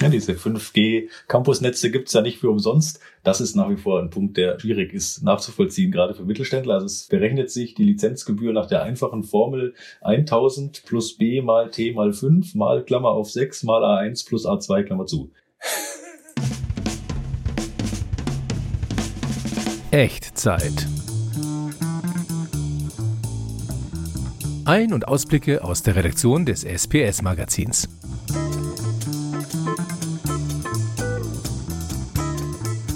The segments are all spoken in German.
Ja, diese 5G-Campusnetze gibt's ja nicht für umsonst. Das ist nach wie vor ein Punkt, der schwierig ist nachzuvollziehen, gerade für Mittelständler. Also es berechnet sich die Lizenzgebühr nach der einfachen Formel 1000 plus B mal T mal 5 mal Klammer auf 6 mal A1 plus A2 Klammer zu. Echtzeit. Ein- und Ausblicke aus der Redaktion des SPS-Magazins.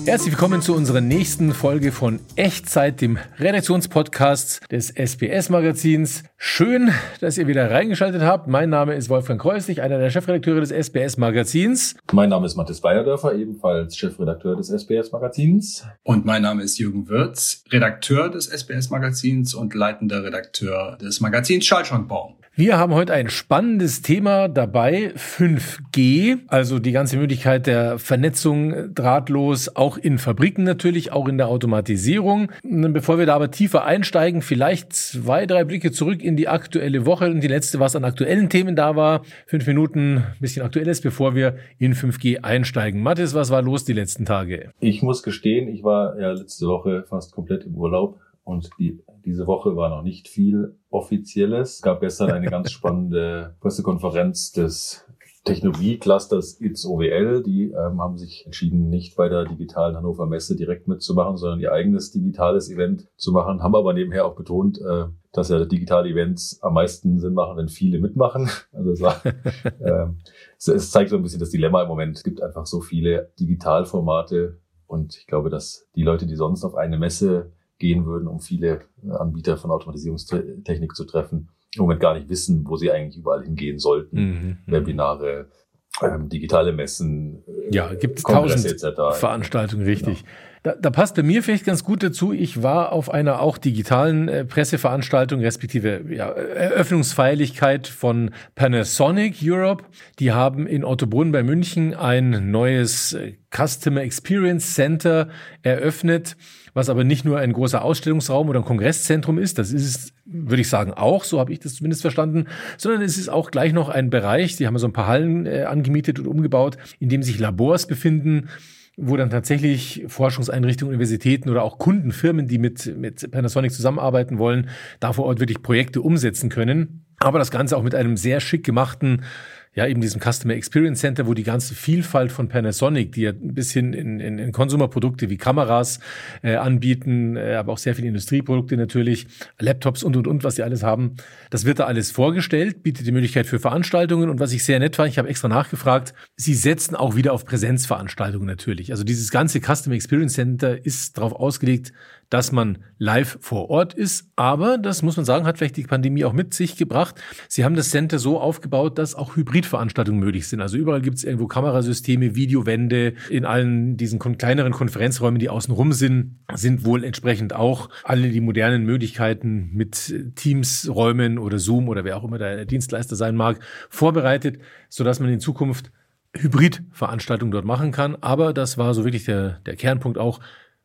Herzlich willkommen zu unserer nächsten Folge von Echtzeit, dem Redaktionspodcast des SBS-Magazins. Schön, dass ihr wieder reingeschaltet habt. Mein Name ist Wolfgang Kreuslich, einer der Chefredakteure des SBS-Magazins. Mein Name ist Mathis Bayerdörfer, ebenfalls Chefredakteur des SBS-Magazins. Und mein Name ist Jürgen Wirz, Redakteur des SBS-Magazins und leitender Redakteur des Magazins Schallschrankbau. Wir haben heute ein spannendes Thema dabei, 5G, also die ganze Möglichkeit der Vernetzung drahtlos, auch in Fabriken natürlich, auch in der Automatisierung. Bevor wir da aber tiefer einsteigen, vielleicht zwei, drei Blicke zurück in die aktuelle Woche und die letzte, was an aktuellen Themen da war. Fünf Minuten, ein bisschen aktuelles, bevor wir in 5G einsteigen. Mathis, was war los die letzten Tage? Ich muss gestehen, ich war ja letzte Woche fast komplett im Urlaub und die, diese Woche war noch nicht viel Offizielles. Es gab gestern eine ganz spannende Pressekonferenz des Technologieclusters ITS OWL. Die ähm, haben sich entschieden, nicht bei der digitalen Hannover Messe direkt mitzumachen, sondern ihr eigenes digitales Event zu machen. Haben aber nebenher auch betont, äh, dass ja digitale Events am meisten Sinn machen, wenn viele mitmachen. Also es, war, äh, es, es zeigt so ein bisschen das Dilemma im Moment. Es gibt einfach so viele Digitalformate und ich glaube, dass die Leute, die sonst auf eine Messe gehen würden, um viele äh, Anbieter von Automatisierungstechnik zu treffen, im Moment gar nicht wissen, wo sie eigentlich überall hingehen sollten. Mhm, mhm. Webinare, ähm, digitale Messen, äh, ja, gibt es tausend Veranstaltungen, richtig. Genau. Da, da passt bei mir vielleicht ganz gut dazu. Ich war auf einer auch digitalen äh, Presseveranstaltung, respektive ja, Eröffnungsfeierlichkeit von Panasonic Europe. Die haben in Ottobrunn bei München ein neues äh, Customer Experience Center eröffnet was aber nicht nur ein großer Ausstellungsraum oder ein Kongresszentrum ist, das ist es, würde ich sagen, auch, so habe ich das zumindest verstanden, sondern es ist auch gleich noch ein Bereich, die haben so ein paar Hallen äh, angemietet und umgebaut, in dem sich Labors befinden, wo dann tatsächlich Forschungseinrichtungen, Universitäten oder auch Kundenfirmen, die mit, mit Panasonic zusammenarbeiten wollen, da vor Ort wirklich Projekte umsetzen können. Aber das Ganze auch mit einem sehr schick gemachten ja, eben diesem Customer Experience Center, wo die ganze Vielfalt von Panasonic, die ja ein bisschen in, in, in Konsumerprodukte wie Kameras äh, anbieten, äh, aber auch sehr viele Industrieprodukte natürlich, Laptops und und und, was sie alles haben, das wird da alles vorgestellt, bietet die Möglichkeit für Veranstaltungen und was ich sehr nett fand, ich habe extra nachgefragt, sie setzen auch wieder auf Präsenzveranstaltungen natürlich. Also dieses ganze Customer Experience Center ist darauf ausgelegt, dass man live vor Ort ist. Aber das muss man sagen, hat vielleicht die Pandemie auch mit sich gebracht. Sie haben das Center so aufgebaut, dass auch Hybridveranstaltungen möglich sind. Also überall gibt es irgendwo Kamerasysteme, Videowände. In allen diesen kleineren Konferenzräumen, die außen rum sind, sind wohl entsprechend auch alle die modernen Möglichkeiten mit Teams-Räumen oder Zoom oder wer auch immer der Dienstleister sein mag, vorbereitet, sodass man in Zukunft Hybridveranstaltungen dort machen kann. Aber das war so wirklich der, der Kernpunkt auch,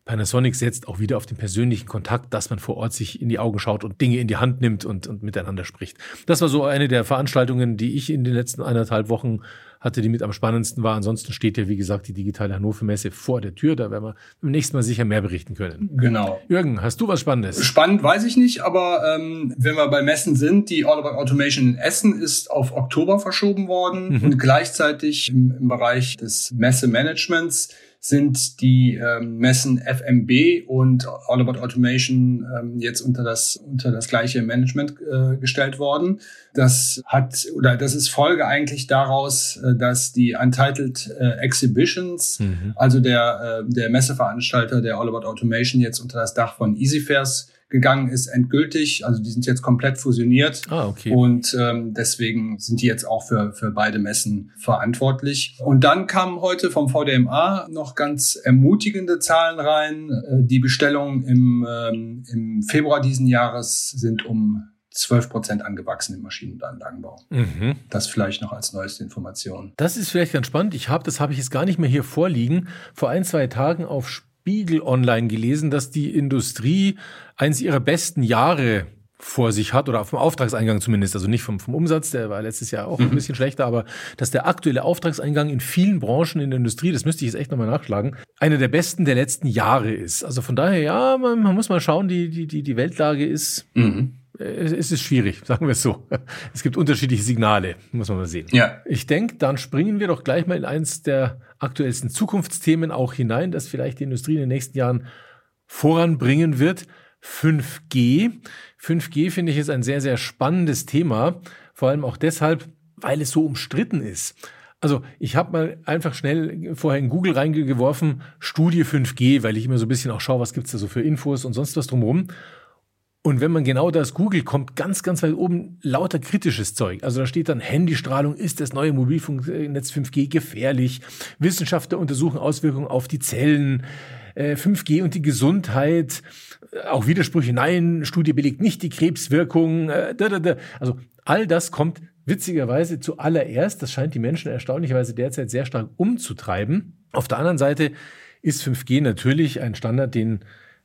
Panasonic setzt auch wieder auf den persönlichen Kontakt, dass man vor Ort sich in die Augen schaut und Dinge in die Hand nimmt und, und miteinander spricht. Das war so eine der Veranstaltungen, die ich in den letzten eineinhalb Wochen hatte, die mit am spannendsten war. Ansonsten steht ja, wie gesagt, die digitale Hannover Messe vor der Tür. Da werden wir beim nächsten Mal sicher mehr berichten können. Genau. Jürgen, hast du was Spannendes? Spannend weiß ich nicht, aber ähm, wenn wir bei Messen sind, die All About Automation in Essen ist auf Oktober verschoben worden mhm. und gleichzeitig im, im Bereich des Messemanagements sind die ähm, Messen FMB und All About Automation ähm, jetzt unter das unter das gleiche Management äh, gestellt worden. Das hat oder das ist Folge eigentlich daraus, äh, dass die Untitled äh, Exhibitions, mhm. also der äh, der Messeveranstalter der All About Automation jetzt unter das Dach von EasyFairs gegangen ist, endgültig. Also die sind jetzt komplett fusioniert. Ah, okay. Und ähm, deswegen sind die jetzt auch für, für beide Messen verantwortlich. Und dann kamen heute vom VDMA noch ganz ermutigende Zahlen rein. Äh, die Bestellungen im, ähm, im Februar diesen Jahres sind um 12 Prozent angewachsen im Maschinen- und Anlagenbau. Mhm. Das vielleicht noch als neueste Information. Das ist vielleicht ganz spannend. Ich habe, das habe ich jetzt gar nicht mehr hier vorliegen, vor ein, zwei Tagen auf Spiegel Online gelesen, dass die Industrie eines ihrer besten Jahre vor sich hat oder auf dem Auftragseingang zumindest, also nicht vom, vom Umsatz, der war letztes Jahr auch ein mhm. bisschen schlechter, aber dass der aktuelle Auftragseingang in vielen Branchen in der Industrie, das müsste ich jetzt echt nochmal nachschlagen, einer der besten der letzten Jahre ist. Also von daher, ja, man, man muss mal schauen, die, die, die, die Weltlage ist, mhm. Es ist schwierig, sagen wir es so. Es gibt unterschiedliche Signale, muss man mal sehen. Ja. Ich denke, dann springen wir doch gleich mal in eins der aktuellsten Zukunftsthemen auch hinein, das vielleicht die Industrie in den nächsten Jahren voranbringen wird. 5G. 5G finde ich ist ein sehr, sehr spannendes Thema, vor allem auch deshalb, weil es so umstritten ist. Also ich habe mal einfach schnell vorher in Google reingeworfen, Studie 5G, weil ich immer so ein bisschen auch schaue, was gibt's da so für Infos und sonst was drumherum. Und wenn man genau das googelt, kommt ganz, ganz weit oben lauter kritisches Zeug. Also da steht dann, Handystrahlung ist das neue Mobilfunknetz 5G gefährlich. Wissenschaftler untersuchen Auswirkungen auf die Zellen. 5G äh, und die Gesundheit, äh, auch Widersprüche, nein, Studie belegt nicht die Krebswirkung. Äh, also all das kommt witzigerweise zuallererst. Das scheint die Menschen erstaunlicherweise derzeit sehr stark umzutreiben. Auf der anderen Seite ist 5G natürlich ein Standard, den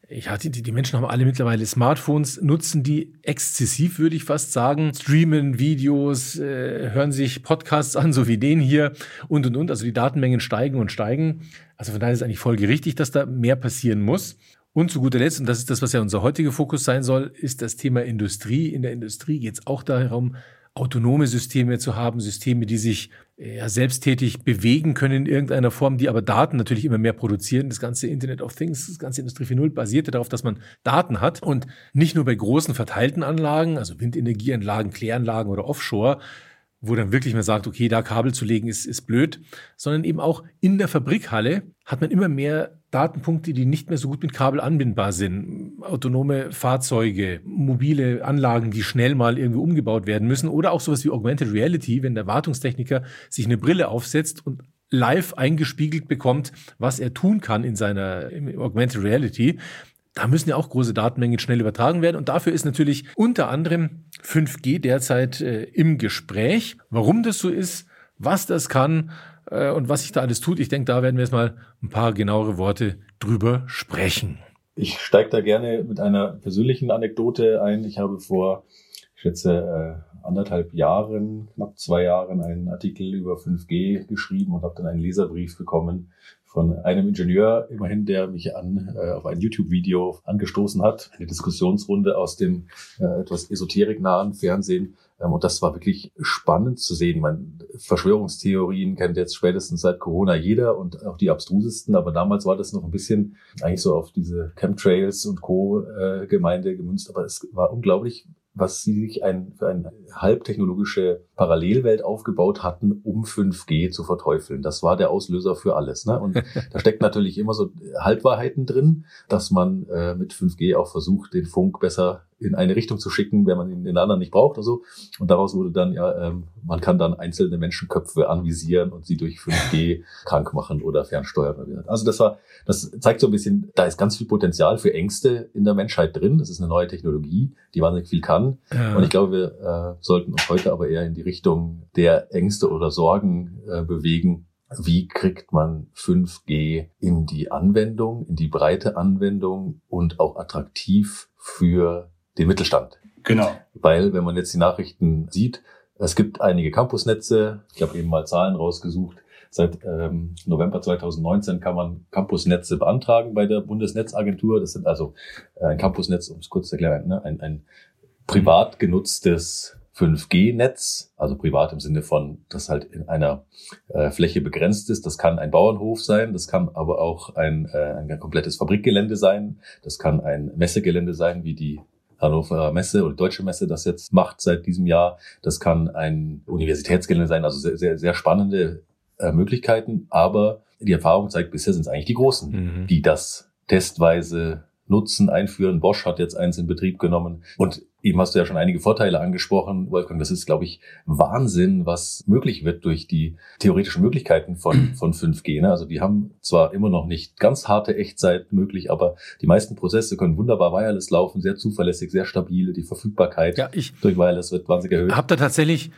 ja, die, die Menschen haben alle mittlerweile Smartphones, nutzen die exzessiv, würde ich fast sagen. Streamen Videos, äh, hören sich Podcasts an, so wie den hier und und und. Also die Datenmengen steigen und steigen. Also von daher ist es eigentlich folgerichtig, dass da mehr passieren muss. Und zu guter Letzt, und das ist das, was ja unser heutiger Fokus sein soll, ist das Thema Industrie. In der Industrie geht es auch darum, autonome Systeme zu haben, Systeme, die sich ja, selbsttätig bewegen können in irgendeiner Form, die aber Daten natürlich immer mehr produzieren. Das ganze Internet of Things, das ganze Industrie 4.0 basierte darauf, dass man Daten hat und nicht nur bei großen verteilten Anlagen, also Windenergieanlagen, Kläranlagen oder Offshore, wo dann wirklich man sagt, okay, da Kabel zu legen ist, ist blöd, sondern eben auch in der Fabrikhalle hat man immer mehr Datenpunkte, die nicht mehr so gut mit Kabel anbindbar sind. Autonome Fahrzeuge, mobile Anlagen, die schnell mal irgendwie umgebaut werden müssen oder auch sowas wie Augmented Reality, wenn der Wartungstechniker sich eine Brille aufsetzt und live eingespiegelt bekommt, was er tun kann in seiner Augmented Reality. Da müssen ja auch große Datenmengen schnell übertragen werden. Und dafür ist natürlich unter anderem 5G derzeit äh, im Gespräch. Warum das so ist, was das kann äh, und was sich da alles tut, ich denke, da werden wir jetzt mal ein paar genauere Worte drüber sprechen. Ich steige da gerne mit einer persönlichen Anekdote ein. Ich habe vor, ich schätze, äh, anderthalb Jahren, knapp zwei Jahren einen Artikel über 5G geschrieben und habe dann einen Leserbrief bekommen von einem Ingenieur, immerhin, der mich an, äh, auf ein YouTube-Video angestoßen hat, eine Diskussionsrunde aus dem äh, etwas esoteriknahen Fernsehen. Ähm, und das war wirklich spannend zu sehen. Man, Verschwörungstheorien kennt jetzt spätestens seit Corona jeder und auch die abstrusesten, aber damals war das noch ein bisschen eigentlich so auf diese Chemtrails und Co. Äh, Gemeinde gemünzt. Aber es war unglaublich, was sie sich ein, für eine halbtechnologische Parallelwelt aufgebaut hatten, um 5G zu verteufeln. Das war der Auslöser für alles. Ne? Und da steckt natürlich immer so Halbwahrheiten drin, dass man äh, mit 5G auch versucht, den Funk besser in eine Richtung zu schicken, wenn man ihn in den anderen nicht braucht oder so. Und daraus wurde dann ja, ähm, man kann dann einzelne Menschenköpfe anvisieren und sie durch 5G krank machen oder fernsteuern. Also das war, das zeigt so ein bisschen, da ist ganz viel Potenzial für Ängste in der Menschheit drin. Das ist eine neue Technologie, die wahnsinnig viel kann. Ja. Und ich glaube, wir äh, sollten uns heute aber eher in die Richtung der Ängste oder Sorgen äh, bewegen, wie kriegt man 5G in die Anwendung, in die breite Anwendung und auch attraktiv für den Mittelstand. Genau. Weil, wenn man jetzt die Nachrichten sieht, es gibt einige Campusnetze, ich habe eben mal Zahlen rausgesucht, Seit ähm, November 2019 kann man Campusnetze beantragen bei der Bundesnetzagentur. Das sind also äh, ein Campusnetz, um es kurz zu erklären, ne? ein, ein privat genutztes 5G-Netz, also privat im Sinne von, dass halt in einer äh, Fläche begrenzt ist. Das kann ein Bauernhof sein, das kann aber auch ein, äh, ein komplettes Fabrikgelände sein, das kann ein Messegelände sein, wie die Hannover Messe oder Deutsche Messe das jetzt macht seit diesem Jahr. Das kann ein Universitätsgelände sein, also sehr, sehr, sehr spannende äh, Möglichkeiten. Aber die Erfahrung zeigt, bisher sind es eigentlich die Großen, mhm. die das testweise nutzen, einführen. Bosch hat jetzt eins in Betrieb genommen. Und eben hast du ja schon einige Vorteile angesprochen, Wolfgang. Das ist, glaube ich, Wahnsinn, was möglich wird durch die theoretischen Möglichkeiten von, von 5G. Ne? Also die haben zwar immer noch nicht ganz harte Echtzeit möglich, aber die meisten Prozesse können wunderbar wireless laufen, sehr zuverlässig, sehr stabil. Die Verfügbarkeit ja, durch Wireless wird wahnsinnig erhöht. Habt ihr tatsächlich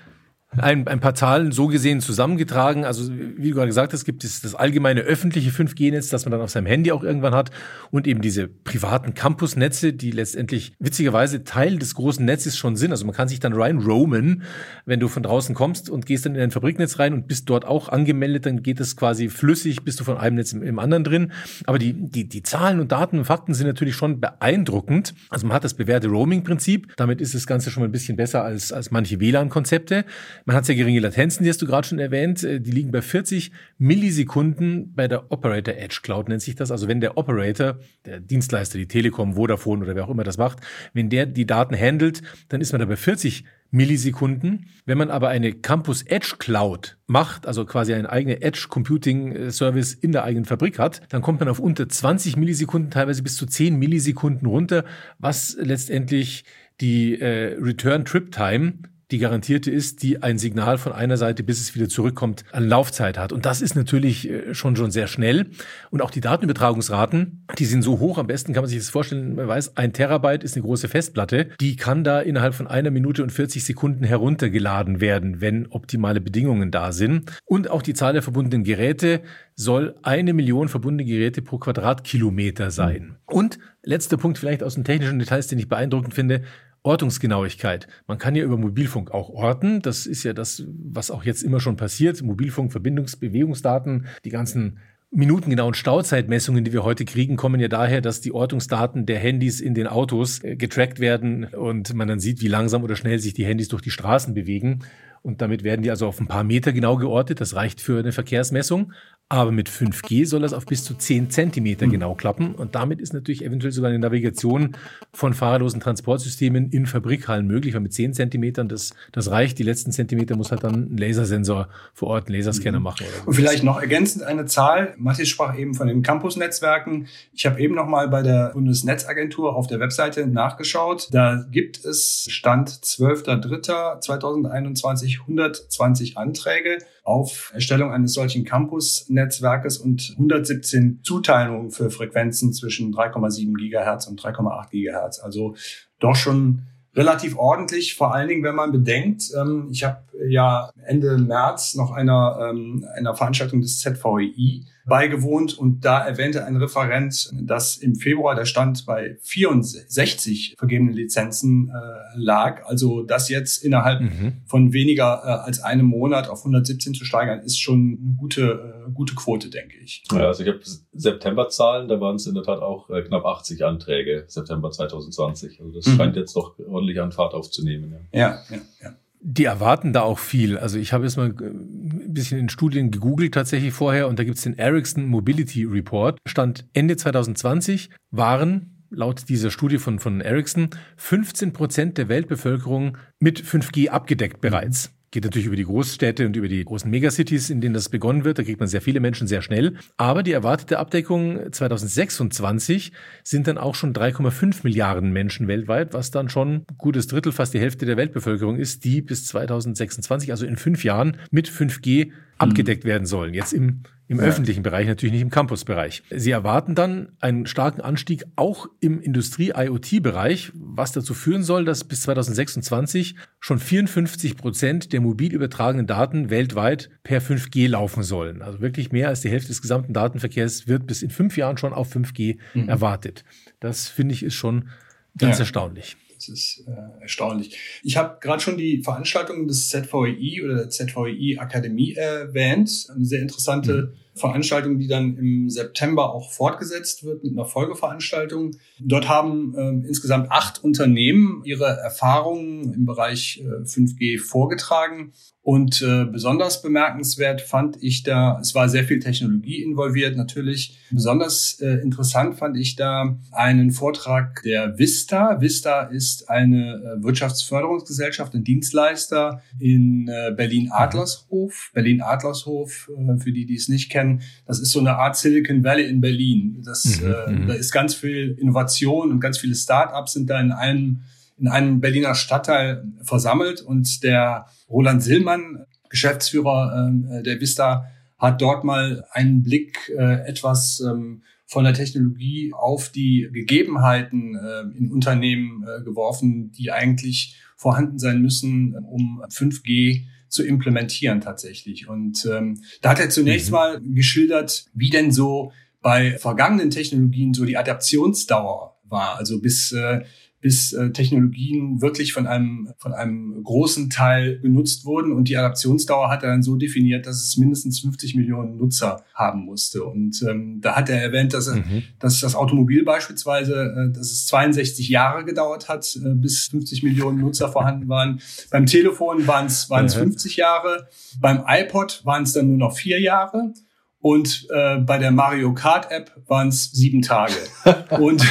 ein, ein paar Zahlen so gesehen zusammengetragen. Also wie du gerade gesagt hast, gibt es das allgemeine öffentliche 5G-Netz, das man dann auf seinem Handy auch irgendwann hat und eben diese privaten Campusnetze, die letztendlich witzigerweise Teil des großen Netzes schon sind. Also man kann sich dann rein roamen, wenn du von draußen kommst und gehst dann in ein Fabriknetz rein und bist dort auch angemeldet, dann geht es quasi flüssig, bist du von einem Netz im, im anderen drin. Aber die, die, die Zahlen und Daten und Fakten sind natürlich schon beeindruckend. Also man hat das bewährte Roaming-Prinzip. Damit ist das Ganze schon mal ein bisschen besser als, als manche WLAN-Konzepte. Man hat sehr geringe Latenzen, die hast du gerade schon erwähnt. Äh, die liegen bei 40 Millisekunden bei der Operator Edge Cloud nennt sich das. Also wenn der Operator, der Dienstleister, die Telekom, Vodafone oder wer auch immer das macht, wenn der die Daten handelt, dann ist man da bei 40 Millisekunden. Wenn man aber eine Campus Edge Cloud macht, also quasi einen eigenen Edge Computing äh, Service in der eigenen Fabrik hat, dann kommt man auf unter 20 Millisekunden, teilweise bis zu 10 Millisekunden runter, was letztendlich die äh, Return Trip Time die garantierte ist, die ein Signal von einer Seite, bis es wieder zurückkommt, an Laufzeit hat. Und das ist natürlich äh, schon schon sehr schnell. Und auch die Datenübertragungsraten, die sind so hoch. Am besten kann man sich das vorstellen. Man weiß, ein Terabyte ist eine große Festplatte. Die kann da innerhalb von einer Minute und 40 Sekunden heruntergeladen werden, wenn optimale Bedingungen da sind. Und auch die Zahl der verbundenen Geräte soll eine Million verbundene Geräte pro Quadratkilometer sein. Und letzter Punkt vielleicht aus den technischen Details, den ich beeindruckend finde. Ortungsgenauigkeit. Man kann ja über Mobilfunk auch orten. Das ist ja das, was auch jetzt immer schon passiert. Mobilfunk, Verbindungsbewegungsdaten, die ganzen minutengenauen Stauzeitmessungen, die wir heute kriegen, kommen ja daher, dass die Ortungsdaten der Handys in den Autos äh, getrackt werden und man dann sieht, wie langsam oder schnell sich die Handys durch die Straßen bewegen. Und damit werden die also auf ein paar Meter genau geortet. Das reicht für eine Verkehrsmessung. Aber mit 5G soll das auf bis zu 10 Zentimeter hm. genau klappen. Und damit ist natürlich eventuell sogar eine Navigation von fahrerlosen Transportsystemen in Fabrikhallen möglich, weil mit 10 Zentimetern das, das reicht. Die letzten Zentimeter muss halt dann ein Lasersensor vor Ort, einen Laserscanner mhm. machen. So. Und vielleicht noch ergänzend eine Zahl. Matthias sprach eben von den Campus-Netzwerken. Ich habe eben noch mal bei der Bundesnetzagentur auf der Webseite nachgeschaut. Da gibt es Stand 12.03.2021 120 Anträge auf Erstellung eines solchen Campus-Netzwerkes und 117 Zuteilungen für Frequenzen zwischen 3,7 Gigahertz und 3,8 Gigahertz. Also doch schon relativ ordentlich, vor allen Dingen, wenn man bedenkt, ähm, ich habe ja Ende März noch einer, ähm, einer Veranstaltung des ZVEI beigewohnt und da erwähnte ein Referent, dass im Februar der Stand bei 64 vergebenen Lizenzen äh, lag. Also das jetzt innerhalb mhm. von weniger äh, als einem Monat auf 117 zu steigern, ist schon eine gute, äh, gute Quote, denke ich. Ja, also ich habe September-Zahlen, da waren es in der Tat auch äh, knapp 80 Anträge, September 2020. Also das mhm. scheint jetzt doch ordentlich an Fahrt aufzunehmen. Ja, ja, ja. ja. Die erwarten da auch viel. Also ich habe jetzt mal äh, ein bisschen in Studien gegoogelt tatsächlich vorher und da gibt es den Ericsson Mobility Report. Stand Ende 2020 waren laut dieser Studie von, von Ericsson 15 Prozent der Weltbevölkerung mit 5G abgedeckt bereits. Geht natürlich über die Großstädte und über die großen Megacities, in denen das begonnen wird. Da kriegt man sehr viele Menschen sehr schnell. Aber die erwartete Abdeckung 2026 sind dann auch schon 3,5 Milliarden Menschen weltweit, was dann schon ein gutes Drittel, fast die Hälfte der Weltbevölkerung ist, die bis 2026, also in fünf Jahren, mit 5G abgedeckt werden sollen. Jetzt im im ja. öffentlichen Bereich, natürlich nicht im Campusbereich. Sie erwarten dann einen starken Anstieg auch im Industrie-IoT-Bereich, was dazu führen soll, dass bis 2026 schon 54 Prozent der mobil übertragenen Daten weltweit per 5G laufen sollen. Also wirklich mehr als die Hälfte des gesamten Datenverkehrs wird bis in fünf Jahren schon auf 5G mhm. erwartet. Das finde ich ist schon ganz ja. erstaunlich. Das ist äh, erstaunlich. Ich habe gerade schon die Veranstaltung des ZVEI oder der ZVEI Akademie erwähnt. Eine sehr interessante mhm. Veranstaltung, die dann im September auch fortgesetzt wird mit einer Folgeveranstaltung. Dort haben äh, insgesamt acht Unternehmen ihre Erfahrungen im Bereich äh, 5G vorgetragen. Und äh, besonders bemerkenswert fand ich da, es war sehr viel Technologie involviert natürlich. Besonders äh, interessant fand ich da einen Vortrag der Vista. Vista ist eine äh, Wirtschaftsförderungsgesellschaft, ein Dienstleister in äh, Berlin-Adlershof. Berlin-Adlershof, für die, die es nicht kennen, das ist so eine Art Silicon Valley in Berlin. Das, mhm, äh, mhm. da ist ganz viel Innovation und ganz viele Start-ups sind da in einem in einem Berliner Stadtteil versammelt und der Roland Sillmann, Geschäftsführer äh, der Vista, hat dort mal einen Blick äh, etwas ähm, von der Technologie auf die Gegebenheiten äh, in Unternehmen äh, geworfen, die eigentlich vorhanden sein müssen, um 5G zu implementieren tatsächlich. Und ähm, da hat er zunächst mhm. mal geschildert, wie denn so bei vergangenen Technologien so die Adaptionsdauer war. Also bis äh, bis äh, Technologien wirklich von einem, von einem großen Teil genutzt wurden. Und die Adaptionsdauer hat er dann so definiert, dass es mindestens 50 Millionen Nutzer haben musste. Und ähm, da hat er erwähnt, dass, mhm. dass das Automobil beispielsweise, äh, dass es 62 Jahre gedauert hat, äh, bis 50 Millionen Nutzer vorhanden waren. Beim Telefon waren es waren es 50 Jahre. Beim iPod waren es dann nur noch vier Jahre. Und äh, bei der Mario Kart App waren es sieben Tage. und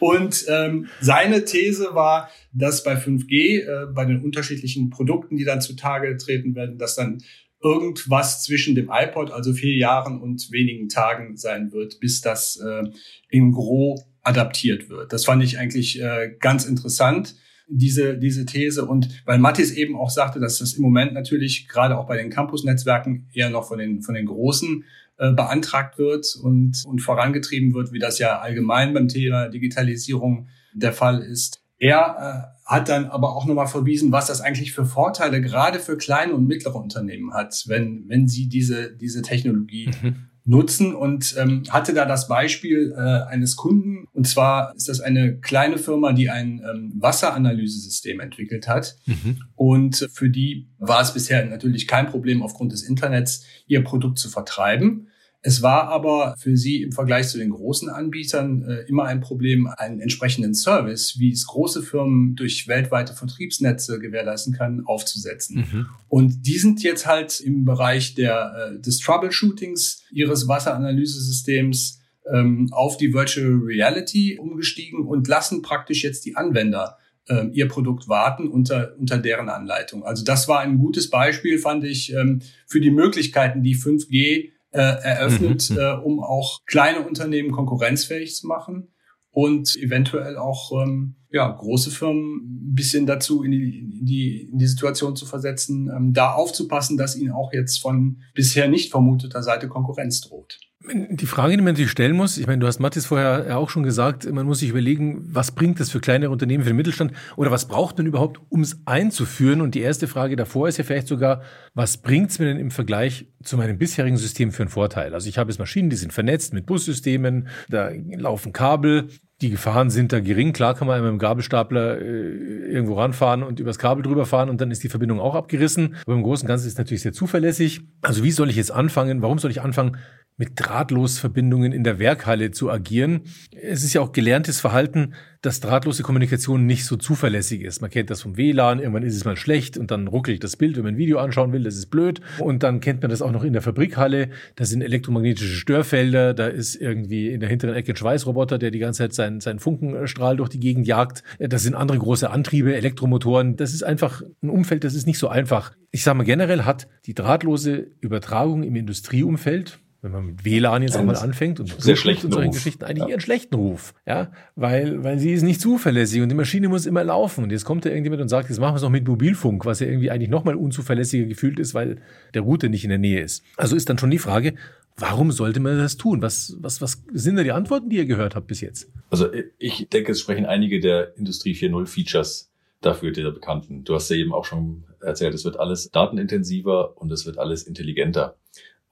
und ähm, seine These war, dass bei 5G, äh, bei den unterschiedlichen Produkten, die dann zutage treten werden, dass dann irgendwas zwischen dem iPod, also vier Jahren und wenigen Tagen sein wird, bis das äh, in Gro adaptiert wird. Das fand ich eigentlich äh, ganz interessant diese, diese These. Und weil Mattis eben auch sagte, dass das im Moment natürlich gerade auch bei den Campus-Netzwerken eher noch von den, von den Großen äh, beantragt wird und, und vorangetrieben wird, wie das ja allgemein beim Thema Digitalisierung der Fall ist. Er äh, hat dann aber auch nochmal verwiesen, was das eigentlich für Vorteile gerade für kleine und mittlere Unternehmen hat, wenn, wenn sie diese, diese Technologie mhm nutzen und ähm, hatte da das Beispiel äh, eines Kunden. Und zwar ist das eine kleine Firma, die ein ähm, Wasseranalysesystem entwickelt hat. Mhm. Und für die war es bisher natürlich kein Problem, aufgrund des Internets ihr Produkt zu vertreiben. Es war aber für sie im Vergleich zu den großen Anbietern äh, immer ein Problem, einen entsprechenden Service, wie es große Firmen durch weltweite Vertriebsnetze gewährleisten kann, aufzusetzen. Mhm. Und die sind jetzt halt im Bereich der, äh, des Troubleshootings ihres Wasseranalysesystems ähm, auf die Virtual Reality umgestiegen und lassen praktisch jetzt die Anwender ähm, ihr Produkt warten unter, unter deren Anleitung. Also das war ein gutes Beispiel, fand ich, ähm, für die Möglichkeiten, die 5G äh, eröffnet, mhm. äh, um auch kleine Unternehmen konkurrenzfähig zu machen und eventuell auch ähm, ja, große Firmen ein bisschen dazu in die, in die, in die Situation zu versetzen, ähm, da aufzupassen, dass ihnen auch jetzt von bisher nicht vermuteter Seite Konkurrenz droht. Die Frage, die man sich stellen muss, ich meine, du hast Mathis vorher auch schon gesagt, man muss sich überlegen, was bringt das für kleinere Unternehmen, für den Mittelstand oder was braucht man überhaupt, um es einzuführen? Und die erste Frage davor ist ja vielleicht sogar, was bringt es mir denn im Vergleich zu meinem bisherigen System für einen Vorteil? Also ich habe jetzt Maschinen, die sind vernetzt mit Bussystemen, da laufen Kabel, die Gefahren sind da gering. Klar kann man mit dem Gabelstapler äh, irgendwo ranfahren und übers Kabel drüber fahren und dann ist die Verbindung auch abgerissen. Aber im Großen und Ganzen ist es natürlich sehr zuverlässig. Also wie soll ich jetzt anfangen? Warum soll ich anfangen, mit Drahtlosverbindungen in der Werkhalle zu agieren. Es ist ja auch gelerntes Verhalten, dass drahtlose Kommunikation nicht so zuverlässig ist. Man kennt das vom WLAN, irgendwann ist es mal schlecht und dann ruckelt das Bild, wenn man ein Video anschauen will, das ist blöd. Und dann kennt man das auch noch in der Fabrikhalle, da sind elektromagnetische Störfelder, da ist irgendwie in der hinteren Ecke ein Schweißroboter, der die ganze Zeit seinen, seinen Funkenstrahl durch die Gegend jagt. Das sind andere große Antriebe, Elektromotoren. Das ist einfach ein Umfeld, das ist nicht so einfach. Ich sage mal, generell hat die drahtlose Übertragung im Industrieumfeld wenn man mit WLAN jetzt auch mal anfängt und sehr schlecht und solchen Ruf. Geschichten eigentlich ja. ihren schlechten Ruf, ja, weil weil sie ist nicht zuverlässig und die Maschine muss immer laufen und jetzt kommt da irgendjemand und sagt, jetzt machen wir es noch mit Mobilfunk, was ja irgendwie eigentlich noch mal unzuverlässiger gefühlt ist, weil der Router nicht in der Nähe ist. Also ist dann schon die Frage, warum sollte man das tun? Was was was sind da die Antworten, die ihr gehört habt bis jetzt? Also ich denke, es sprechen einige der Industrie 4.0 Features dafür der Bekannten. Du hast ja eben auch schon erzählt, es wird alles datenintensiver und es wird alles intelligenter.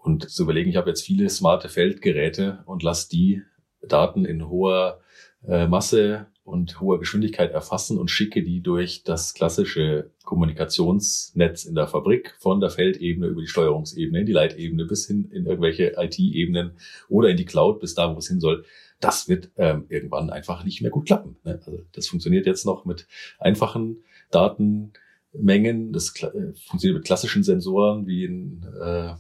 Und zu überlegen, ich habe jetzt viele smarte Feldgeräte und lasse die Daten in hoher äh, Masse und hoher Geschwindigkeit erfassen und schicke die durch das klassische Kommunikationsnetz in der Fabrik von der Feldebene über die Steuerungsebene in die Leitebene bis hin in irgendwelche IT-Ebenen oder in die Cloud bis da, wo es hin soll. Das wird ähm, irgendwann einfach nicht mehr gut klappen. Ne? Also das funktioniert jetzt noch mit einfachen Datenmengen. Das äh, funktioniert mit klassischen Sensoren wie in äh,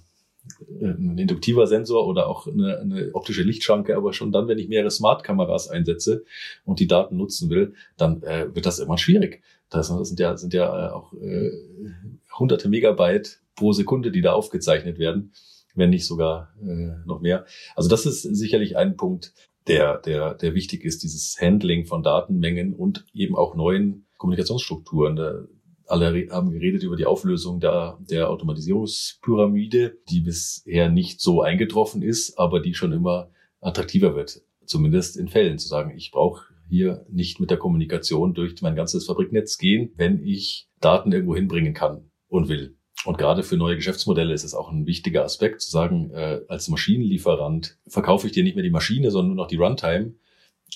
ein induktiver Sensor oder auch eine, eine optische Lichtschranke, aber schon dann, wenn ich mehrere Smart-Kameras einsetze und die Daten nutzen will, dann äh, wird das immer schwierig. Das sind ja, sind ja äh, auch äh, hunderte Megabyte pro Sekunde, die da aufgezeichnet werden, wenn nicht sogar äh, noch mehr. Also das ist sicherlich ein Punkt, der, der, der wichtig ist, dieses Handling von Datenmengen und eben auch neuen Kommunikationsstrukturen. Da alle haben geredet über die Auflösung der, der Automatisierungspyramide, die bisher nicht so eingetroffen ist, aber die schon immer attraktiver wird. Zumindest in Fällen zu sagen, ich brauche hier nicht mit der Kommunikation durch mein ganzes Fabriknetz gehen, wenn ich Daten irgendwo hinbringen kann und will. Und gerade für neue Geschäftsmodelle ist es auch ein wichtiger Aspekt zu sagen, äh, als Maschinenlieferant verkaufe ich dir nicht mehr die Maschine, sondern nur noch die Runtime.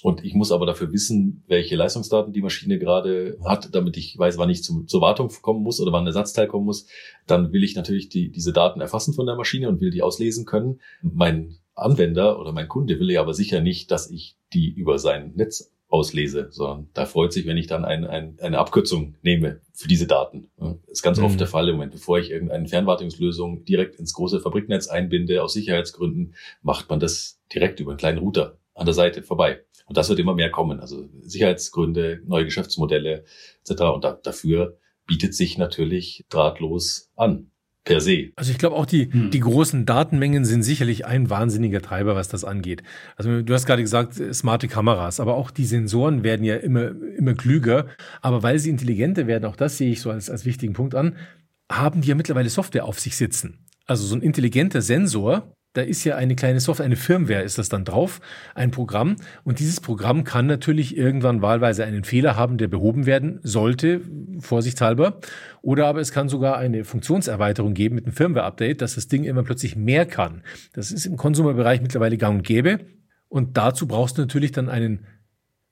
Und ich muss aber dafür wissen, welche Leistungsdaten die Maschine gerade hat, damit ich weiß, wann ich zum, zur Wartung kommen muss oder wann ein Ersatzteil kommen muss. Dann will ich natürlich die, diese Daten erfassen von der Maschine und will die auslesen können. Mein Anwender oder mein Kunde will ja aber sicher nicht, dass ich die über sein Netz auslese, sondern da freut sich, wenn ich dann ein, ein, eine Abkürzung nehme für diese Daten. Das ist ganz mhm. oft der Fall im Moment. Bevor ich irgendeine Fernwartungslösung direkt ins große Fabriknetz einbinde, aus Sicherheitsgründen, macht man das direkt über einen kleinen Router an der Seite vorbei. Und das wird immer mehr kommen. Also Sicherheitsgründe, neue Geschäftsmodelle etc. Und da, dafür bietet sich natürlich drahtlos an per se. Also ich glaube auch die, hm. die großen Datenmengen sind sicherlich ein wahnsinniger Treiber, was das angeht. Also du hast gerade gesagt, smarte Kameras, aber auch die Sensoren werden ja immer, immer klüger. Aber weil sie intelligenter werden, auch das sehe ich so als, als wichtigen Punkt an, haben die ja mittlerweile Software auf sich sitzen. Also so ein intelligenter Sensor, da ist ja eine kleine Software, eine Firmware ist das dann drauf, ein Programm. Und dieses Programm kann natürlich irgendwann wahlweise einen Fehler haben, der behoben werden sollte, vorsichtshalber. Oder aber es kann sogar eine Funktionserweiterung geben mit einem Firmware-Update, dass das Ding immer plötzlich mehr kann. Das ist im Konsumerbereich mittlerweile gang und gäbe. Und dazu brauchst du natürlich dann einen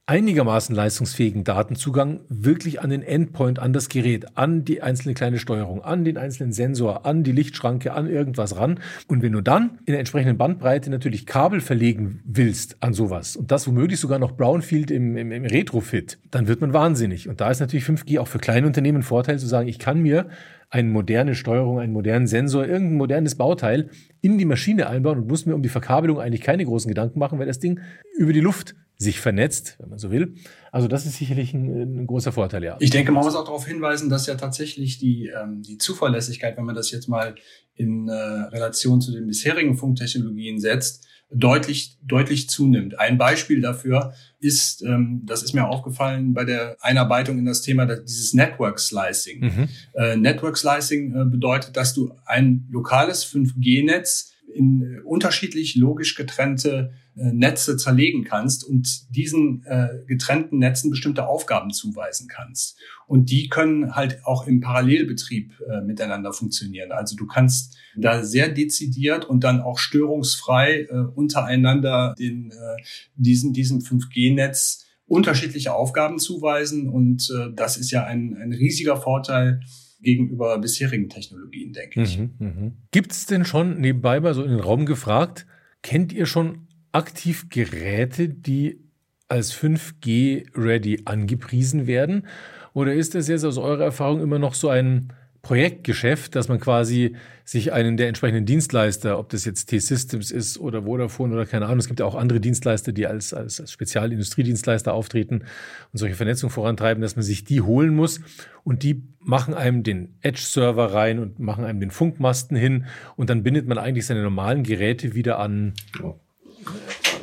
einigermaßen leistungsfähigen Datenzugang wirklich an den Endpoint, an das Gerät, an die einzelne kleine Steuerung, an den einzelnen Sensor, an die Lichtschranke, an irgendwas ran. Und wenn du dann in der entsprechenden Bandbreite natürlich Kabel verlegen willst an sowas und das womöglich sogar noch Brownfield im, im, im Retrofit, dann wird man wahnsinnig. Und da ist natürlich 5G auch für kleine Unternehmen ein Vorteil zu sagen, ich kann mir eine moderne Steuerung, einen modernen Sensor, irgendein modernes Bauteil in die Maschine einbauen und muss mir um die Verkabelung eigentlich keine großen Gedanken machen, weil das Ding über die Luft sich vernetzt, wenn man so will. Also das ist sicherlich ein, ein, großer Vorteil, ja. Ich denke, man muss auch darauf hinweisen, dass ja tatsächlich die, ähm, die Zuverlässigkeit, wenn man das jetzt mal in äh, Relation zu den bisherigen Funktechnologien setzt, deutlich, deutlich zunimmt. Ein Beispiel dafür ist, ähm, das ist mir aufgefallen bei der Einarbeitung in das Thema dieses Network Slicing. Mhm. Äh, Network Slicing äh, bedeutet, dass du ein lokales 5G-Netz in unterschiedlich logisch getrennte äh, Netze zerlegen kannst und diesen äh, getrennten Netzen bestimmte Aufgaben zuweisen kannst. Und die können halt auch im Parallelbetrieb äh, miteinander funktionieren. Also du kannst da sehr dezidiert und dann auch störungsfrei äh, untereinander den, äh, diesen, diesem 5G-Netz unterschiedliche Aufgaben zuweisen. Und äh, das ist ja ein, ein riesiger Vorteil gegenüber bisherigen Technologien, denke ich. Mhm, mh. Gibt es denn schon nebenbei mal so in den Raum gefragt, kennt ihr schon aktiv Geräte, die als 5G-ready angepriesen werden? Oder ist das jetzt aus eurer Erfahrung immer noch so ein Projektgeschäft, dass man quasi sich einen der entsprechenden Dienstleister, ob das jetzt T-Systems ist oder Vodafone oder keine Ahnung, es gibt ja auch andere Dienstleister, die als, als, Spezialindustriedienstleister auftreten und solche Vernetzung vorantreiben, dass man sich die holen muss und die machen einem den Edge-Server rein und machen einem den Funkmasten hin und dann bindet man eigentlich seine normalen Geräte wieder an,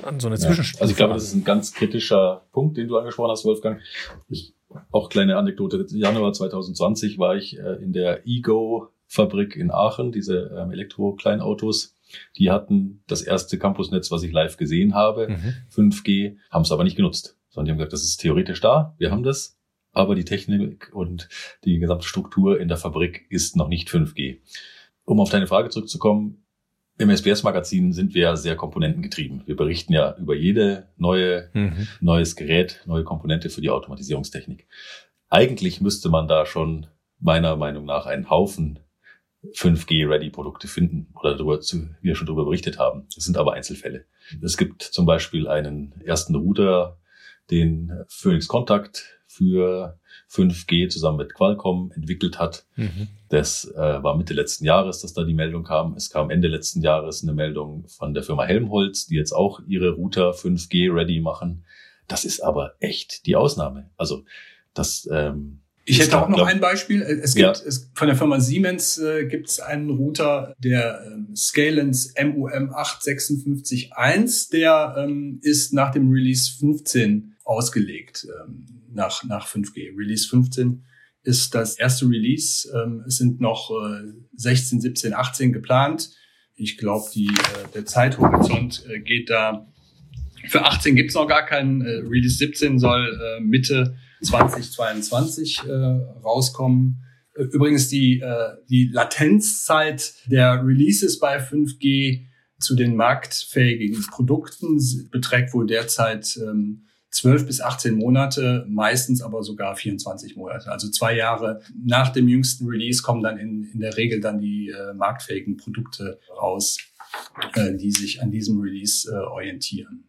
an so eine ja. Zwischenstufe. Also ich glaube, das ist ein ganz kritischer Punkt, den du angesprochen hast, Wolfgang. Ich auch kleine Anekdote. Januar 2020 war ich äh, in der Ego-Fabrik in Aachen, diese ähm, Elektro-Kleinautos. Die hatten das erste Campusnetz, was ich live gesehen habe, mhm. 5G, haben es aber nicht genutzt, sondern die haben gesagt, das ist theoretisch da, wir haben das, aber die Technik und die gesamte Struktur in der Fabrik ist noch nicht 5G. Um auf deine Frage zurückzukommen, im SBS-Magazin sind wir sehr komponentengetrieben. Wir berichten ja über jede neue, mhm. neues Gerät, neue Komponente für die Automatisierungstechnik. Eigentlich müsste man da schon meiner Meinung nach einen Haufen 5G-Ready-Produkte finden oder darüber, wie wir schon darüber berichtet haben. Das sind aber Einzelfälle. Es gibt zum Beispiel einen ersten Router, den Phoenix Contact für 5G zusammen mit Qualcomm entwickelt hat. Mhm. Das äh, war Mitte letzten Jahres, dass da die Meldung kam. Es kam Ende letzten Jahres eine Meldung von der Firma Helmholtz, die jetzt auch ihre Router 5G ready machen. Das ist aber echt die Ausnahme. Also das ähm, ich hätte auch noch ein Beispiel. Es gibt ja. es, von der Firma Siemens äh, gibt es einen Router, der ähm, Scalens MUM 8561, der ähm, ist nach dem Release 15 ausgelegt. Ähm, nach, nach 5G. Release 15 ist das erste Release. Ähm, es sind noch äh, 16, 17, 18 geplant. Ich glaube, äh, der Zeithorizont äh, geht da Für 18 gibt's noch gar keinen. Äh, Release 17 soll äh, Mitte 2022 äh, rauskommen. Übrigens die, äh, die Latenzzeit der Releases bei 5G zu den marktfähigen Produkten beträgt wohl derzeit ähm, 12 bis 18 Monate, meistens aber sogar 24 Monate. Also zwei Jahre nach dem jüngsten Release kommen dann in, in der Regel dann die äh, marktfähigen Produkte raus, äh, die sich an diesem Release äh, orientieren.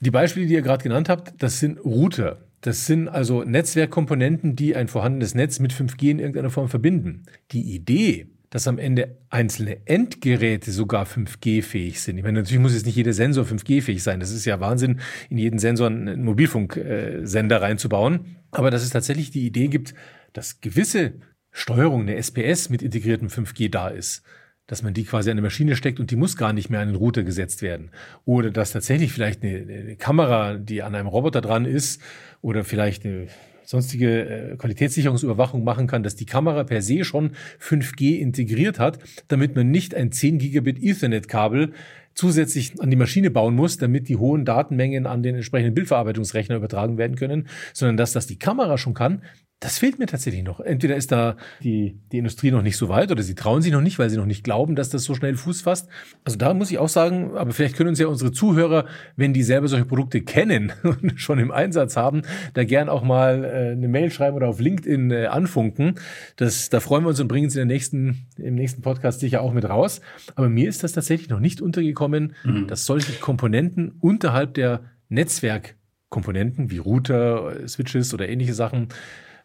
Die Beispiele, die ihr gerade genannt habt, das sind Router. Das sind also Netzwerkkomponenten, die ein vorhandenes Netz mit 5G in irgendeiner Form verbinden. Die Idee, dass am Ende einzelne Endgeräte sogar 5G-fähig sind. Ich meine, natürlich muss jetzt nicht jeder Sensor 5G-fähig sein. Das ist ja Wahnsinn, in jeden Sensor einen Mobilfunksender reinzubauen. Aber dass es tatsächlich die Idee gibt, dass gewisse Steuerung, eine SPS mit integriertem 5G da ist dass man die quasi an eine Maschine steckt und die muss gar nicht mehr an den Router gesetzt werden. Oder dass tatsächlich vielleicht eine, eine Kamera, die an einem Roboter dran ist, oder vielleicht eine sonstige äh, Qualitätssicherungsüberwachung machen kann, dass die Kamera per se schon 5G integriert hat, damit man nicht ein 10 Gigabit Ethernet-Kabel zusätzlich an die Maschine bauen muss, damit die hohen Datenmengen an den entsprechenden Bildverarbeitungsrechner übertragen werden können, sondern dass das die Kamera schon kann, das fehlt mir tatsächlich noch. Entweder ist da die, die Industrie noch nicht so weit oder sie trauen sich noch nicht, weil sie noch nicht glauben, dass das so schnell Fuß fasst. Also da muss ich auch sagen, aber vielleicht können uns ja unsere Zuhörer, wenn die selber solche Produkte kennen und schon im Einsatz haben, da gern auch mal äh, eine Mail schreiben oder auf LinkedIn äh, anfunken. Das, da freuen wir uns und bringen es in der nächsten, im nächsten Podcast sicher auch mit raus. Aber mir ist das tatsächlich noch nicht untergekommen, mhm. dass solche Komponenten unterhalb der Netzwerkkomponenten wie Router, Switches oder ähnliche Sachen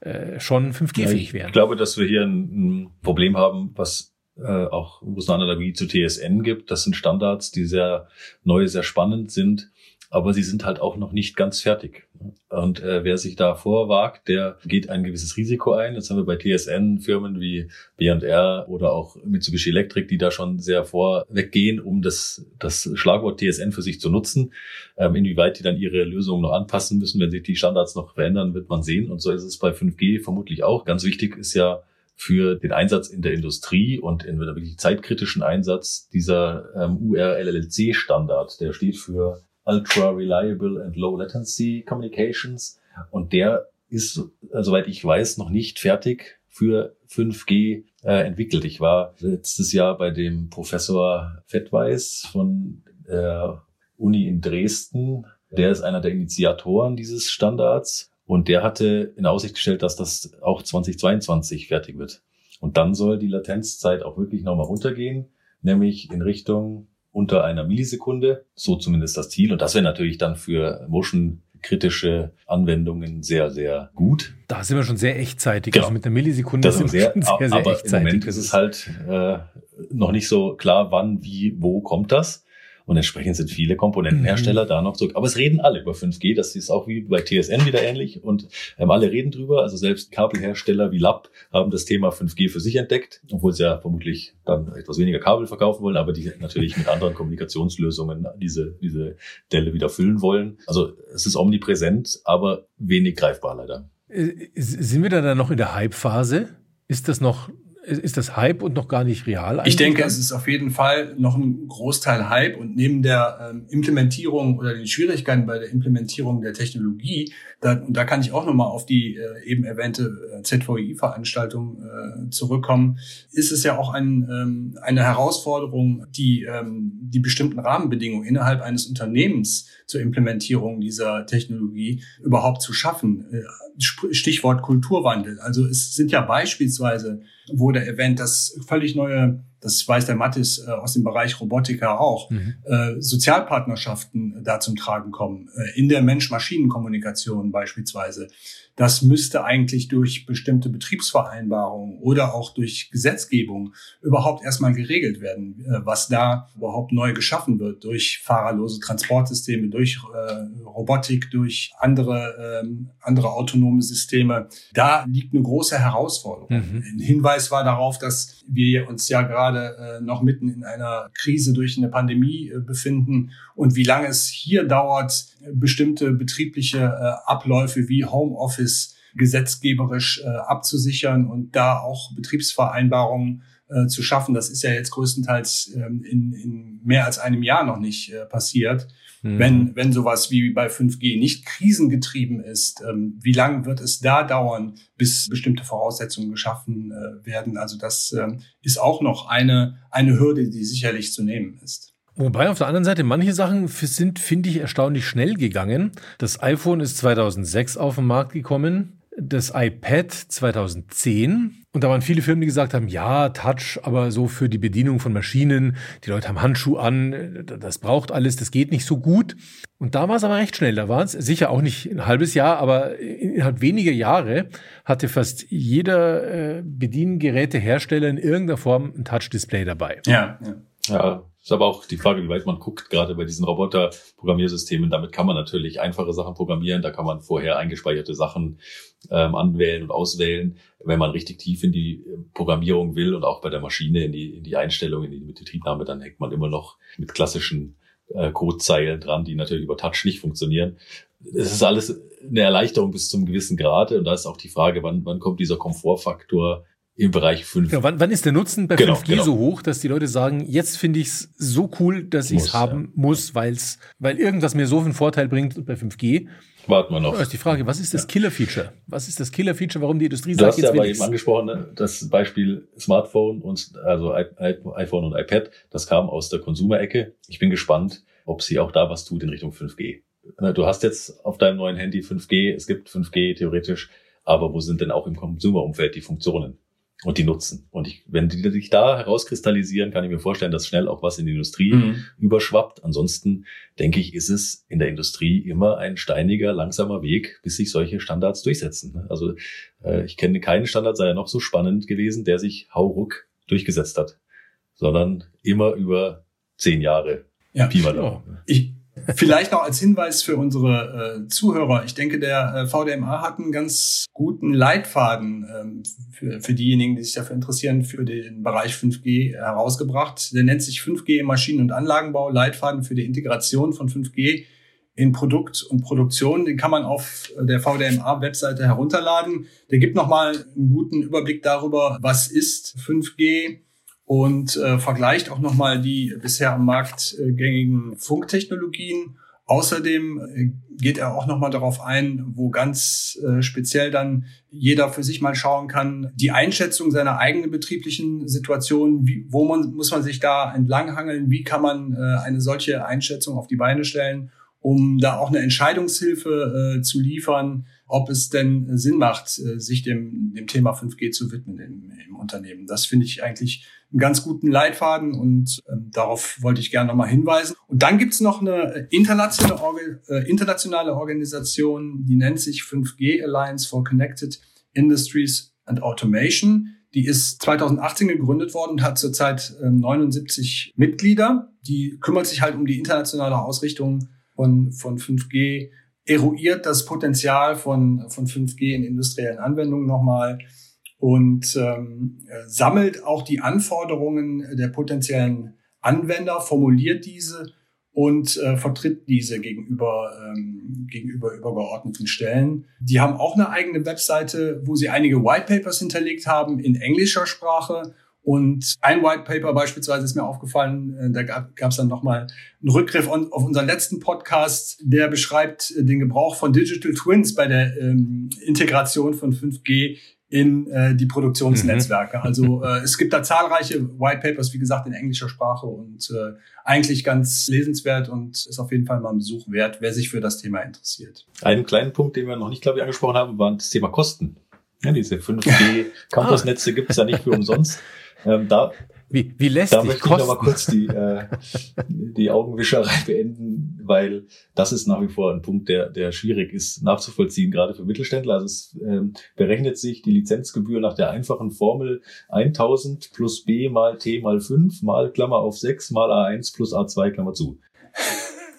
äh, schon 5G-fähig wären. Ich glaube, dass wir hier ein, ein Problem haben, was äh, auch wo es eine Analogie zu TSN gibt. Das sind Standards, die sehr neu, sehr spannend sind aber sie sind halt auch noch nicht ganz fertig. Und äh, wer sich da vorwagt, der geht ein gewisses Risiko ein. Jetzt haben wir bei TSN Firmen wie B&R oder auch Mitsubishi Electric, die da schon sehr vorweggehen, um das, das Schlagwort TSN für sich zu nutzen. Ähm, inwieweit die dann ihre Lösungen noch anpassen müssen, wenn sich die Standards noch verändern, wird man sehen. Und so ist es bei 5G vermutlich auch. Ganz wichtig ist ja, für den Einsatz in der Industrie und in wirklich zeitkritischen Einsatz dieser ähm, URLLC-Standard. Der steht für Ultra Reliable and Low Latency Communications. Und der ist, äh, soweit ich weiß, noch nicht fertig für 5G äh, entwickelt. Ich war letztes Jahr bei dem Professor Fettweis von der Uni in Dresden. Der ist einer der Initiatoren dieses Standards und der hatte in Aussicht gestellt, dass das auch 2022 fertig wird. Und dann soll die Latenzzeit auch wirklich nochmal runtergehen, nämlich in Richtung unter einer Millisekunde. So zumindest das Ziel. Und das wäre natürlich dann für Motion kritische Anwendungen sehr, sehr gut. Da sind wir schon sehr echtzeitig. Genau. Also mit einer Millisekunde das sind wir sehr, sehr, sehr aber echtzeitig. Im Moment ist es halt äh, noch nicht so klar, wann, wie, wo kommt das. Und entsprechend sind viele Komponentenhersteller mhm. da noch zurück. Aber es reden alle über 5G. Das ist auch wie bei TSN wieder ähnlich. Und ähm, alle reden drüber. Also selbst Kabelhersteller wie Lab haben das Thema 5G für sich entdeckt, obwohl sie ja vermutlich dann etwas weniger Kabel verkaufen wollen, aber die natürlich mit anderen Kommunikationslösungen diese, diese Delle wieder füllen wollen. Also es ist omnipräsent, aber wenig greifbar leider. Äh, sind wir da dann noch in der Hype-Phase? Ist das noch ist das Hype und noch gar nicht real? Eigentlich? Ich denke, es ist auf jeden Fall noch ein Großteil Hype und neben der ähm, Implementierung oder den Schwierigkeiten bei der Implementierung der Technologie, da, da kann ich auch nochmal auf die äh, eben erwähnte äh, ZVI-Veranstaltung äh, zurückkommen, ist es ja auch ein, ähm, eine Herausforderung, die, ähm, die bestimmten Rahmenbedingungen innerhalb eines Unternehmens zur Implementierung dieser Technologie überhaupt zu schaffen. Äh, Stichwort Kulturwandel. Also es sind ja beispielsweise wurde erwähnt, dass völlig neue, das weiß der Mattis äh, aus dem Bereich Robotika auch, mhm. äh, Sozialpartnerschaften da zum Tragen kommen, äh, in der Mensch-Maschinen-Kommunikation beispielsweise. Das müsste eigentlich durch bestimmte Betriebsvereinbarungen oder auch durch Gesetzgebung überhaupt erstmal geregelt werden, äh, was da überhaupt neu geschaffen wird durch fahrerlose Transportsysteme, durch äh, Robotik, durch andere, ähm, andere autonome Systeme. Da liegt eine große Herausforderung. Mhm. Ein Hinweis war darauf, dass wir uns ja gerade äh, noch mitten in einer Krise durch eine Pandemie äh, befinden und wie lange es hier dauert, bestimmte betriebliche äh, Abläufe wie Homeoffice gesetzgeberisch äh, abzusichern und da auch Betriebsvereinbarungen äh, zu schaffen. Das ist ja jetzt größtenteils ähm, in, in mehr als einem Jahr noch nicht passiert. Mhm. Wenn, wenn sowas wie bei 5G nicht krisengetrieben ist, ähm, wie lange wird es da dauern, bis bestimmte Voraussetzungen geschaffen werden? Also das ähm, ist auch noch eine, eine Hürde, die sicherlich zu nehmen ist. Wobei auf der anderen Seite manche Sachen sind, finde ich, erstaunlich schnell gegangen. Das iPhone ist 2006 auf den Markt gekommen das iPad 2010 und da waren viele Firmen, die gesagt haben, ja, Touch, aber so für die Bedienung von Maschinen, die Leute haben Handschuhe an, das braucht alles, das geht nicht so gut. Und da war es aber recht schnell, da war es sicher auch nicht ein halbes Jahr, aber innerhalb weniger Jahre hatte fast jeder äh, Bediengerätehersteller in irgendeiner Form ein Touch-Display dabei. Ja, ja. Ja, ist aber auch die Frage, wie weit man guckt, gerade bei diesen Roboter-Programmiersystemen. Damit kann man natürlich einfache Sachen programmieren. Da kann man vorher eingespeicherte Sachen ähm, anwählen und auswählen. Wenn man richtig tief in die äh, Programmierung will und auch bei der Maschine in die, in die Einstellung, in die Betriebnahme, dann hängt man immer noch mit klassischen äh, Codezeilen dran, die natürlich über Touch nicht funktionieren. Es ist alles eine Erleichterung bis zum gewissen Grade. Und da ist auch die Frage, wann, wann kommt dieser Komfortfaktor im Bereich 5. Ja, wann, wann ist der Nutzen bei genau, 5G genau. so hoch, dass die Leute sagen, jetzt finde ich es so cool, dass ich es haben ja. muss, weil's, weil irgendwas mir so einen Vorteil bringt bei 5G. Warten wir noch. Da ist die Frage, was ist das Killer-Feature? Was ist das Killer-Feature, warum die Industrie du sagt, jetzt Du hast ja aber eben angesprochen, ne, das Beispiel Smartphone und also iPhone und iPad, das kam aus der Konsumerecke. Ich bin gespannt, ob sie auch da was tut in Richtung 5G. Du hast jetzt auf deinem neuen Handy 5G, es gibt 5G theoretisch, aber wo sind denn auch im Konsumerumfeld die Funktionen? Und die nutzen. Und ich, wenn die sich da herauskristallisieren, kann ich mir vorstellen, dass schnell auch was in die Industrie mhm. überschwappt. Ansonsten denke ich, ist es in der Industrie immer ein steiniger, langsamer Weg, bis sich solche Standards durchsetzen. Also äh, ich kenne keinen Standard, sei er noch so spannend gewesen, der sich hauruck durchgesetzt hat, sondern immer über zehn Jahre. Ja, Pi mal genau. Ich, Vielleicht noch als Hinweis für unsere äh, Zuhörer. Ich denke, der äh, VDMA hat einen ganz guten Leitfaden ähm, für, für diejenigen, die sich dafür interessieren, für den Bereich 5G herausgebracht. Der nennt sich 5G im Maschinen- und Anlagenbau, Leitfaden für die Integration von 5G in Produkt und Produktion. Den kann man auf der VDMA-Webseite herunterladen. Der gibt nochmal einen guten Überblick darüber, was ist 5G, und äh, vergleicht auch nochmal die bisher am Markt äh, gängigen Funktechnologien. Außerdem äh, geht er auch nochmal darauf ein, wo ganz äh, speziell dann jeder für sich mal schauen kann, die Einschätzung seiner eigenen betrieblichen Situation, wie, wo man, muss man sich da entlanghangeln, wie kann man äh, eine solche Einschätzung auf die Beine stellen, um da auch eine Entscheidungshilfe äh, zu liefern, ob es denn Sinn macht, äh, sich dem, dem Thema 5G zu widmen im, im Unternehmen. Das finde ich eigentlich einen ganz guten Leitfaden und ähm, darauf wollte ich gerne nochmal hinweisen. Und dann gibt's noch eine internationale, Orga äh, internationale Organisation, die nennt sich 5G Alliance for Connected Industries and Automation. Die ist 2018 gegründet worden und hat zurzeit äh, 79 Mitglieder. Die kümmert sich halt um die internationale Ausrichtung von, von 5G, eruiert das Potenzial von, von 5G in industriellen Anwendungen nochmal und ähm, sammelt auch die Anforderungen der potenziellen Anwender, formuliert diese und äh, vertritt diese gegenüber, ähm, gegenüber übergeordneten Stellen. Die haben auch eine eigene Webseite, wo sie einige White Papers hinterlegt haben in englischer Sprache. Und ein White Paper beispielsweise ist mir aufgefallen, äh, da gab es dann nochmal einen Rückgriff on, auf unseren letzten Podcast, der beschreibt den Gebrauch von Digital Twins bei der ähm, Integration von 5G in äh, die Produktionsnetzwerke. Mhm. Also äh, es gibt da zahlreiche White Papers, wie gesagt, in englischer Sprache und äh, eigentlich ganz lesenswert und ist auf jeden Fall mal ein Besuch wert, wer sich für das Thema interessiert. Einen kleinen Punkt, den wir noch nicht, glaube ich, angesprochen haben, war das Thema Kosten. Ja, diese 5G-Campusnetze gibt es ja nicht für umsonst. Ähm, da wie, wie lässt da möchte ich noch mal kurz die, äh, die Augenwischerei beenden, weil das ist nach wie vor ein Punkt, der, der schwierig ist nachzuvollziehen, gerade für Mittelständler. Also es ähm, berechnet sich die Lizenzgebühr nach der einfachen Formel 1000 plus B mal T mal 5 mal Klammer auf 6 mal A1 plus A2 Klammer zu.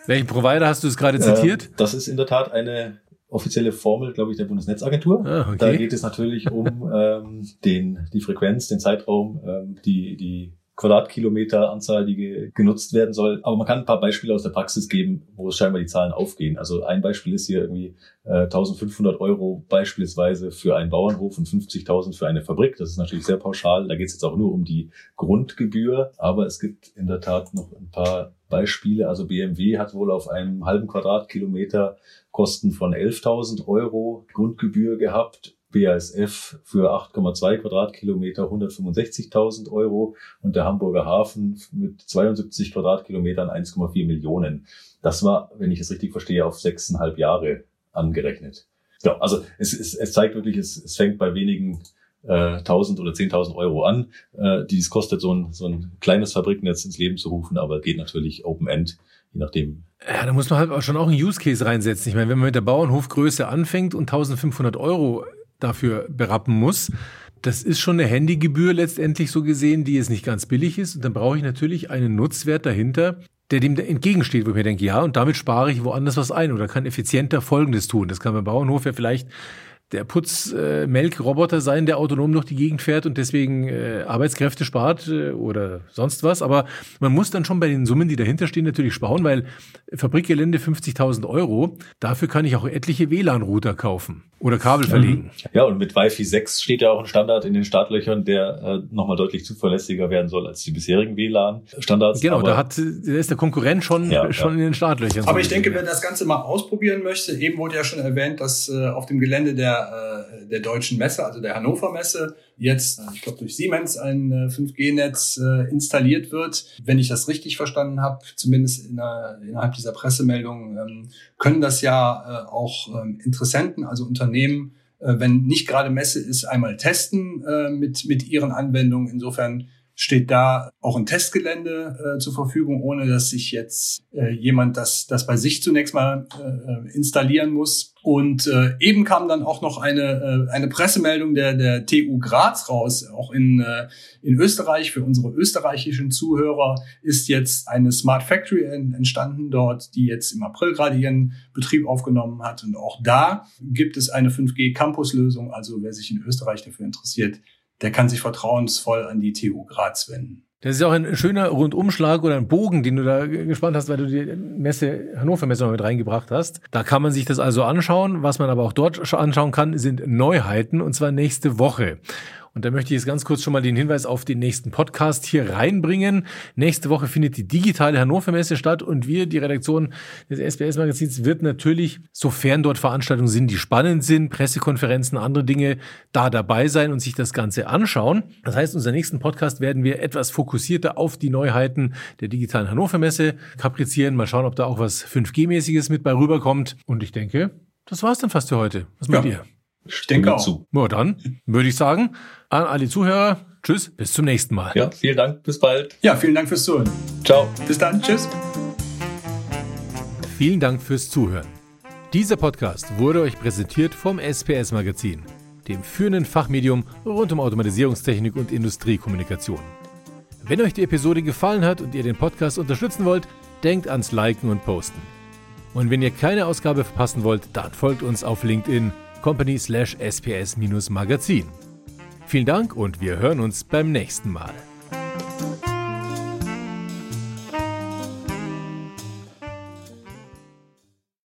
Welchen Provider hast du es gerade zitiert? Äh, das ist in der Tat eine offizielle Formel, glaube ich, der Bundesnetzagentur. Ah, okay. Da geht es natürlich um ähm, den, die Frequenz, den Zeitraum, ähm, die, die Quadratkilometer Anzahl, die genutzt werden soll. Aber man kann ein paar Beispiele aus der Praxis geben, wo es scheinbar die Zahlen aufgehen. Also ein Beispiel ist hier irgendwie äh, 1500 Euro beispielsweise für einen Bauernhof und 50.000 für eine Fabrik. Das ist natürlich sehr pauschal. Da geht es jetzt auch nur um die Grundgebühr. Aber es gibt in der Tat noch ein paar Beispiele. Also BMW hat wohl auf einem halben Quadratkilometer Kosten von 11.000 Euro Grundgebühr gehabt BASF für 8,2 Quadratkilometer 165.000 Euro und der Hamburger Hafen mit 72 Quadratkilometern 1,4 Millionen. Das war, wenn ich es richtig verstehe, auf sechseinhalb Jahre angerechnet. Ja, also es, es, es zeigt wirklich, es, es fängt bei wenigen äh, 1000 oder 10.000 Euro an, äh, die es kostet, so ein, so ein kleines Fabriknetz ins Leben zu rufen, aber geht natürlich Open End, je nachdem. Ja, da muss man halt auch schon auch einen Use Case reinsetzen. Ich meine, wenn man mit der Bauernhofgröße anfängt und 1500 Euro dafür berappen muss. Das ist schon eine Handygebühr letztendlich so gesehen, die jetzt nicht ganz billig ist. Und dann brauche ich natürlich einen Nutzwert dahinter, der dem entgegensteht, wo ich mir denke, ja, und damit spare ich woanders was ein oder kann effizienter Folgendes tun. Das kann beim Bauernhof ja vielleicht der Putzmelkroboter äh, sein, der autonom durch die Gegend fährt und deswegen äh, Arbeitskräfte spart äh, oder sonst was. Aber man muss dann schon bei den Summen, die dahinter stehen, natürlich sparen, weil Fabrikgelände 50.000 Euro, dafür kann ich auch etliche WLAN-Router kaufen oder Kabel verlegen. Ja, und mit Wi-Fi 6 steht ja auch ein Standard in den Startlöchern, der äh, nochmal deutlich zuverlässiger werden soll als die bisherigen WLAN-Standards. Genau, Aber da, hat, da ist der Konkurrent schon, ja, schon ja. in den Startlöchern. Aber ich denke, wer das Ganze mal ausprobieren möchte, eben wurde ja schon erwähnt, dass äh, auf dem Gelände der äh, der deutschen Messe, also der Hannover Messe, jetzt, äh, ich glaube, durch Siemens ein äh, 5G-Netz äh, installiert wird. Wenn ich das richtig verstanden habe, zumindest in der, innerhalb dieser Pressemeldung, ähm, können das ja auch ähm, Interessenten, also Unternehmen, wenn nicht gerade Messe ist, einmal testen mit, mit ihren Anwendungen. Insofern steht da auch ein Testgelände äh, zur Verfügung, ohne dass sich jetzt äh, jemand das, das bei sich zunächst mal äh, installieren muss. Und äh, eben kam dann auch noch eine, äh, eine Pressemeldung der, der TU Graz raus. Auch in, äh, in Österreich, für unsere österreichischen Zuhörer, ist jetzt eine Smart Factory entstanden dort, die jetzt im April gerade ihren Betrieb aufgenommen hat. Und auch da gibt es eine 5G-Campus-Lösung. Also wer sich in Österreich dafür interessiert, der kann sich vertrauensvoll an die TU Graz wenden. Das ist auch ein schöner Rundumschlag oder ein Bogen, den du da gespannt hast, weil du die Messe, Hannover Messe mal mit reingebracht hast. Da kann man sich das also anschauen. Was man aber auch dort anschauen kann, sind Neuheiten und zwar nächste Woche. Und da möchte ich jetzt ganz kurz schon mal den Hinweis auf den nächsten Podcast hier reinbringen. Nächste Woche findet die digitale Hannover Messe statt und wir, die Redaktion des SBS Magazins, wird natürlich, sofern dort Veranstaltungen sind, die spannend sind, Pressekonferenzen, andere Dinge, da dabei sein und sich das Ganze anschauen. Das heißt, unser nächsten Podcast werden wir etwas fokussierter auf die Neuheiten der digitalen Hannover Messe kaprizieren. Mal schauen, ob da auch was 5G-mäßiges mit bei rüberkommt. Und ich denke, das war's dann fast für heute. Was meint ja. ihr? Ich denke auch. Zu. Na dann würde ich sagen, an alle Zuhörer, tschüss, bis zum nächsten Mal. Ja, vielen Dank, bis bald. Ja, vielen Dank fürs Zuhören. Ciao. Bis dann, tschüss. Vielen Dank fürs Zuhören. Dieser Podcast wurde euch präsentiert vom SPS Magazin, dem führenden Fachmedium rund um Automatisierungstechnik und Industriekommunikation. Wenn euch die Episode gefallen hat und ihr den Podcast unterstützen wollt, denkt ans Liken und Posten. Und wenn ihr keine Ausgabe verpassen wollt, dann folgt uns auf LinkedIn company slash sps-magazin. Vielen Dank und wir hören uns beim nächsten Mal.